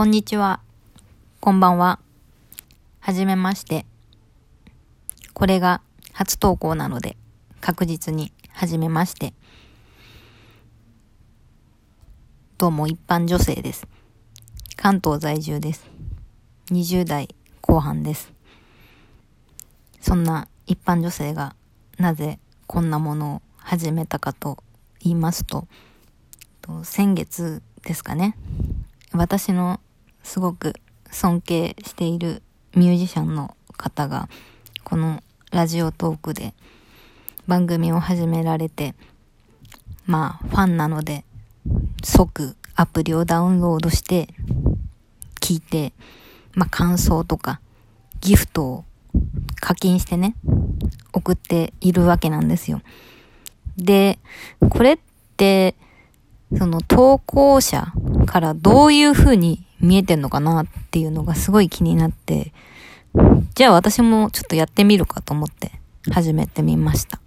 こんにちは。こんばんは。はじめまして。これが初投稿なので、確実にはじめまして。どうも一般女性です。関東在住です。20代後半です。そんな一般女性がなぜこんなものを始めたかと言いますと、先月ですかね。私のすごく尊敬しているミュージシャンの方が、このラジオトークで番組を始められて、まあ、ファンなので、即アプリをダウンロードして、聞いて、まあ、感想とか、ギフトを課金してね、送っているわけなんですよ。で、これって、その投稿者からどういう風に見えてんのかなっていうのがすごい気になって、じゃあ私もちょっとやってみるかと思って始めてみました。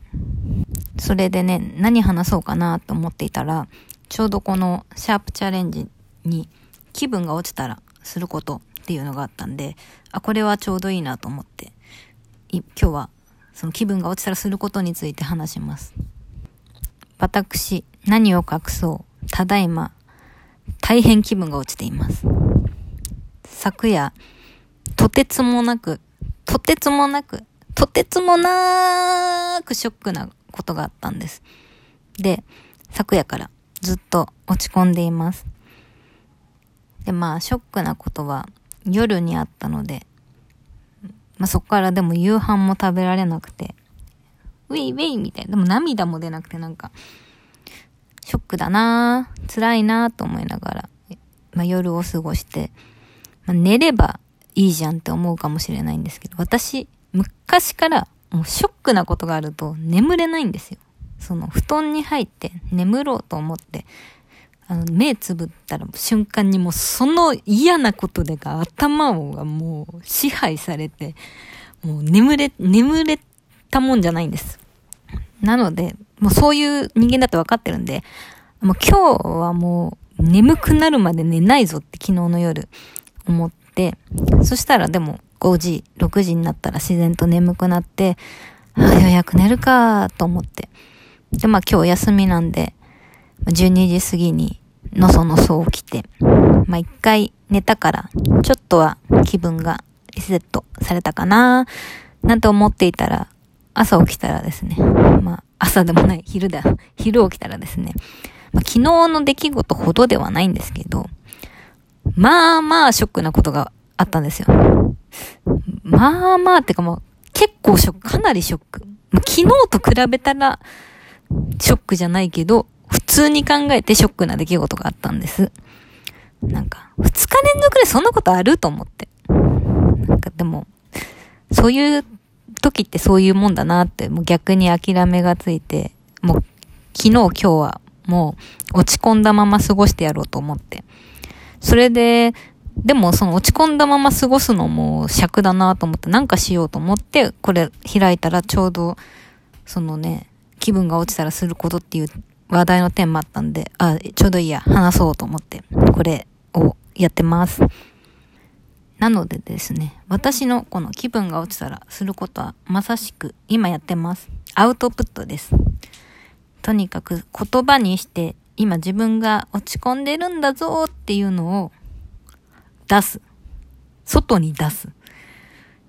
それでね、何話そうかなと思っていたら、ちょうどこのシャープチャレンジに気分が落ちたらすることっていうのがあったんで、あ、これはちょうどいいなと思って、今日はその気分が落ちたらすることについて話します。私、何を隠そう、ただいま、大変気分が落ちています。昨夜、とてつもなく、とてつもなく、とてつもなーくショックなことがあったんです。で、昨夜からずっと落ち込んでいます。で、まあ、ショックなことは夜にあったので、まあそこからでも夕飯も食べられなくて、ウェイウェイみたいな。でも涙も出なくてなんか、ショックだなぁ、辛いなぁと思いながら、まあ、夜を過ごして、まあ、寝ればいいじゃんって思うかもしれないんですけど、私、昔からもうショックなことがあると眠れないんですよ。その布団に入って眠ろうと思って、あの、目つぶったら瞬間にもうその嫌なことでが頭がもう支配されて、もう眠れ、眠れたもんじゃないんです。なので、もうそういう人間だって分かってるんで、もう今日はもう眠くなるまで寝ないぞって昨日の夜思って、そしたらでも5時、6時になったら自然と眠くなって、ああ、ようやく寝るかと思って。で、まあ今日休みなんで、12時過ぎにのそのそ起きて、まあ一回寝たから、ちょっとは気分がリセットされたかななんて思っていたら、朝起きたらですね、まあ朝でもない、昼だ、昼起きたらですね、まあ、昨日の出来事ほどではないんですけど、まあまあショックなことがあったんですよ。まあまあってかもう結構ショック、かなりショック。昨日と比べたらショックじゃないけど、普通に考えてショックな出来事があったんです。なんか、二日連続でそんなことあると思って。なんかでも、そういう時ってそういうもんだなって、もう逆に諦めがついて、もう昨日今日はもう落ち込んだまま過ごしてやろうと思って。それで、でもその落ち込んだまま過ごすのも尺だなと思ってなんかしようと思って、これ開いたらちょうど、そのね、気分が落ちたらすることっていう話題のテーマあったんで、あ、ちょうどいいや、話そうと思って、これをやってます。なのでですね、私のこの気分が落ちたらすることはまさしく今やってます。アウトプットです。とにかく言葉にして今自分が落ち込んでるんだぞっていうのを出す。外に出す。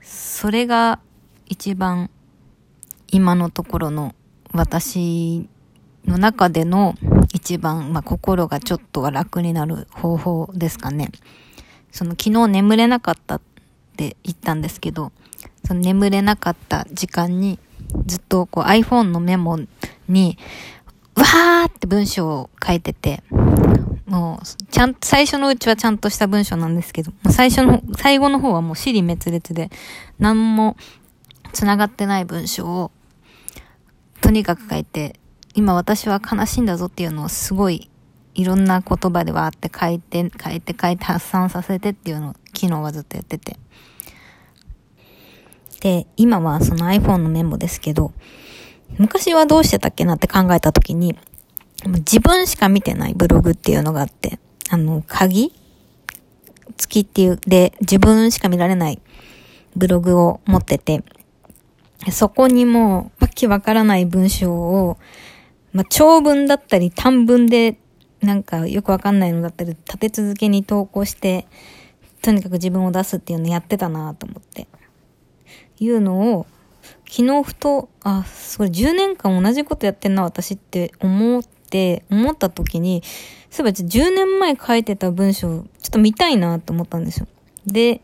それが一番今のところの私の中での一番、まあ、心がちょっとは楽になる方法ですかね。その昨日眠れなかったって言ったんですけど、その眠れなかった時間にずっとこう iPhone のメモにわーって文章を書いてて、もう、ちゃん、最初のうちはちゃんとした文章なんですけど、もう最初の、最後の方はもう尻滅裂で、何も繋がってない文章を、とにかく書いて、今私は悲しいんだぞっていうのをすごい、いろんな言葉でわーって書いて、書いて書いて発散させてっていうのを昨日はずっとやってて。で、今はその iPhone のメモですけど、昔はどうしてたっけなって考えたときに、自分しか見てないブログっていうのがあって、あの、鍵？付きっていう、で、自分しか見られないブログを持ってて、そこにもわけわからない文章を、まあ、長文だったり短文でなんかよくわかんないのだったり立て続けに投稿して、とにかく自分を出すっていうのをやってたなと思って。いうのを、昨日ふと、あ、それ10年間同じことやってんな私って思って、思った時に、そういえば10年前書いてた文章、ちょっと見たいなと思ったんですよ。で、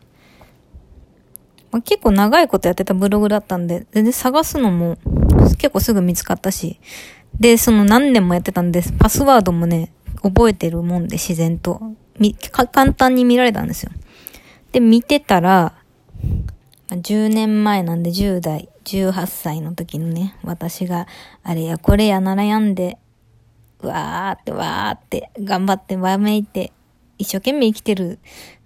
まあ、結構長いことやってたブログだったんで、全然探すのも結構すぐ見つかったし、で、その何年もやってたんです。パスワードもね、覚えてるもんで自然と。み、か簡単に見られたんですよ。で、見てたら、10年前なんで10代、18歳の時のね、私が、あれやこれや悩んで、わーってわーって頑張ってわめいて、一生懸命生きてる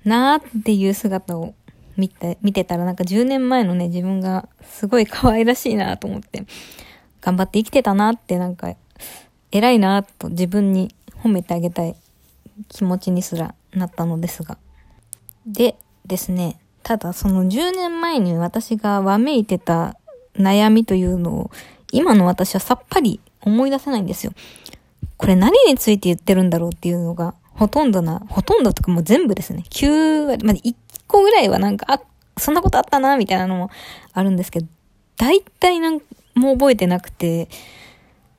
なーっていう姿を見て、見てたらなんか10年前のね、自分がすごい可愛らしいなと思って、頑張って生きてたなってなんか、偉いなと自分に褒めてあげたい気持ちにすらなったのですが。でですね、ただその10年前に私がわめいてた悩みというのを今の私はさっぱり思い出せないんですよ。これ何について言ってるんだろうっていうのがほとんどな、ほとんどとかもう全部ですね。9割、まあ、1個ぐらいはなんか、あ、そんなことあったな、みたいなのもあるんですけど、大体なんもう覚えてなくて、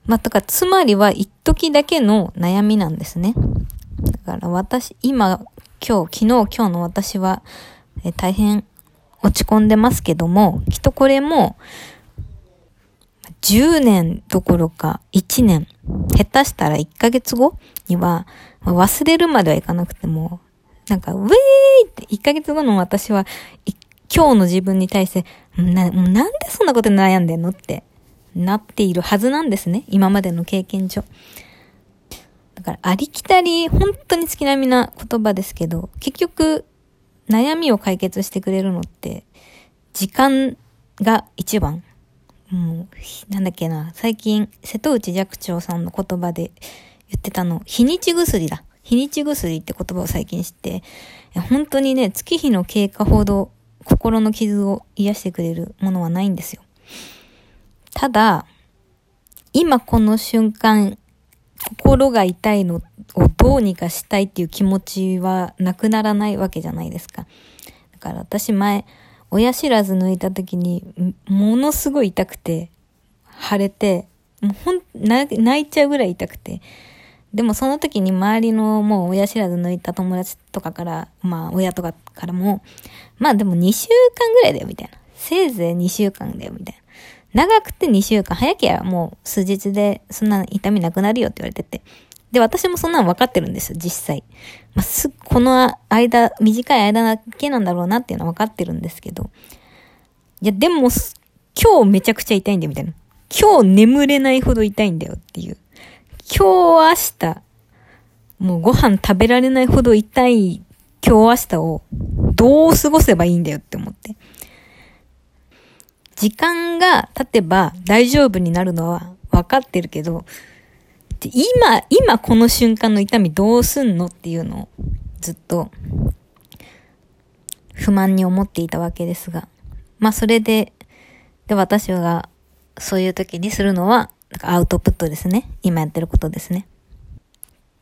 まあ、とか、つまりは一時だけの悩みなんですね。だから私、今、今日、昨日、今日の私は、え大変落ち込んでますけども、きっとこれも、10年どころか1年、下手したら1ヶ月後には、忘れるまではいかなくても、なんか、ウェーイって1ヶ月後の私は、今日の自分に対して、な、なんでそんなことに悩んでんのってなっているはずなんですね。今までの経験上。だから、ありきたり、本当に好きなみな言葉ですけど、結局、悩みを解決してくれるのって、時間が一番。もう、なんだっけな、最近、瀬戸内寂聴さんの言葉で言ってたの、日にち薬だ。日にち薬って言葉を最近知って、本当にね、月日の経過ほど心の傷を癒してくれるものはないんですよ。ただ、今この瞬間、心が痛いのっをどうにかしたいっていう気持ちはなくならないわけじゃないですか。だから私前、親知らず抜いた時に、ものすごい痛くて、腫れて、もうほん、泣いちゃうぐらい痛くて。でもその時に周りのもう親知らず抜いた友達とかから、まあ親とかからも、まあでも2週間ぐらいだよみたいな。せいぜい2週間だよみたいな。長くて2週間、早ければもう数日でそんな痛みなくなるよって言われてて。で、私もそんなの分かってるんですよ、実際。まあ、す、この間、短い間だけなんだろうなっていうのは分かってるんですけど。いや、でも、今日めちゃくちゃ痛いんだよ、みたいな。今日眠れないほど痛いんだよっていう。今日明日、もうご飯食べられないほど痛い今日明日をどう過ごせばいいんだよって思って。時間が経てば大丈夫になるのは分かってるけど、今、今この瞬間の痛みどうすんのっていうのをずっと不満に思っていたわけですが。まあそれで、で私がそういう時にするのはかアウトプットですね。今やってることですね。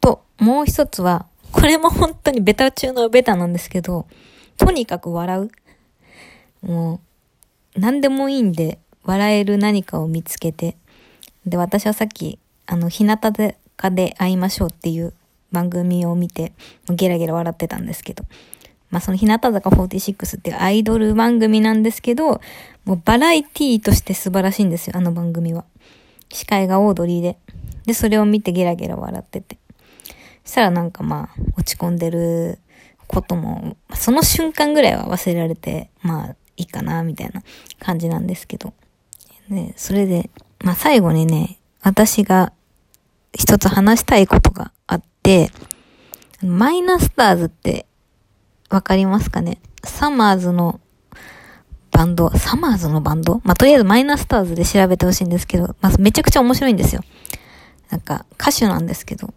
と、もう一つは、これも本当にベタ中のベタなんですけど、とにかく笑う。もう、何でもいいんで、笑える何かを見つけて。で、私はさっき、あの、日向坂で会いましょうっていう番組を見て、ゲラゲラ笑ってたんですけど。まあ、その日向坂46っていうアイドル番組なんですけど、もうバラエティーとして素晴らしいんですよ、あの番組は。司会がオードリーで。で、それを見てゲラゲラ笑ってて。そしたらなんかまあ、落ち込んでることも、その瞬間ぐらいは忘れられて、まあ、いいかな、みたいな感じなんですけど。ね、それで、まあ最後にね、私が一つ話したいことがあって、マイナスターズってわかりますかね？サマーズのバンド、サマーズのバンド？まあ、とりあえずマイナスターズで調べてほしいんですけど、まあ、めちゃくちゃ面白いんですよ。なんか、歌手なんですけど、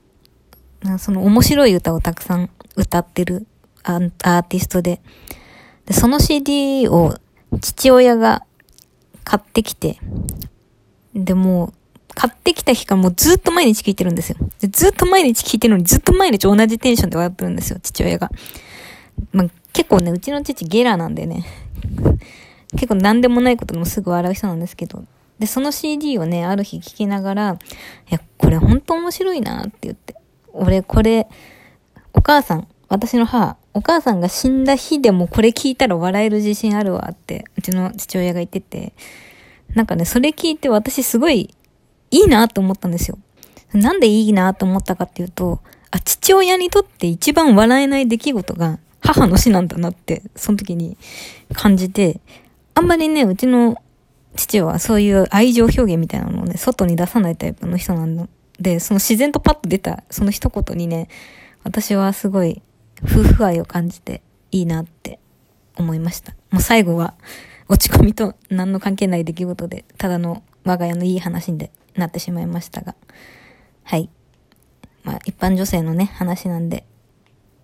その面白い歌をたくさん歌ってるアーティストで。で、その CD を父親が買ってきて、で、もう、買ってきた日からもうずっと毎日聴いてるんですよ。でずっと毎日聴いてるのにずっと毎日同じテンションで笑ってるんですよ、父親が。まあ、結構ね、うちの父ゲラなんでね、結構何でもないことでもすぐ笑う人なんですけど、で、その CD をね、ある日聴きながら、いや、これ本当面白いなって言って、俺これ、お母さん、私の母、お母さんが死んだ日でもこれ聞いたら笑える自信あるわって、うちの父親が言ってて、なんかね、それ聞いて私すごいいいなと思ったんですよ。なんでいいなと思ったかっていうと、あ、父親にとって一番笑えない出来事が母の死なんだなって、その時に感じて、あんまりね、うちの父はそういう愛情表現みたいなのをね、外に出さないタイプの人なので、その自然とパッと出た、その一言にね、私はすごい夫婦愛を感じていいなって思いました。もう最後は落ち込みと何の関係ない出来事で、ただの我が家のいい話でなってしまいましたが。はい。まあ一般女性のね、話なんで、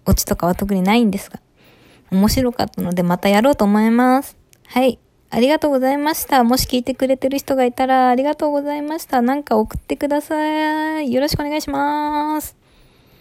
オチとかは特にないんですが、面白かったのでまたやろうと思います。はい。ありがとうございました。もし聞いてくれてる人がいたらありがとうございました。なんか送ってください。よろしくお願いします。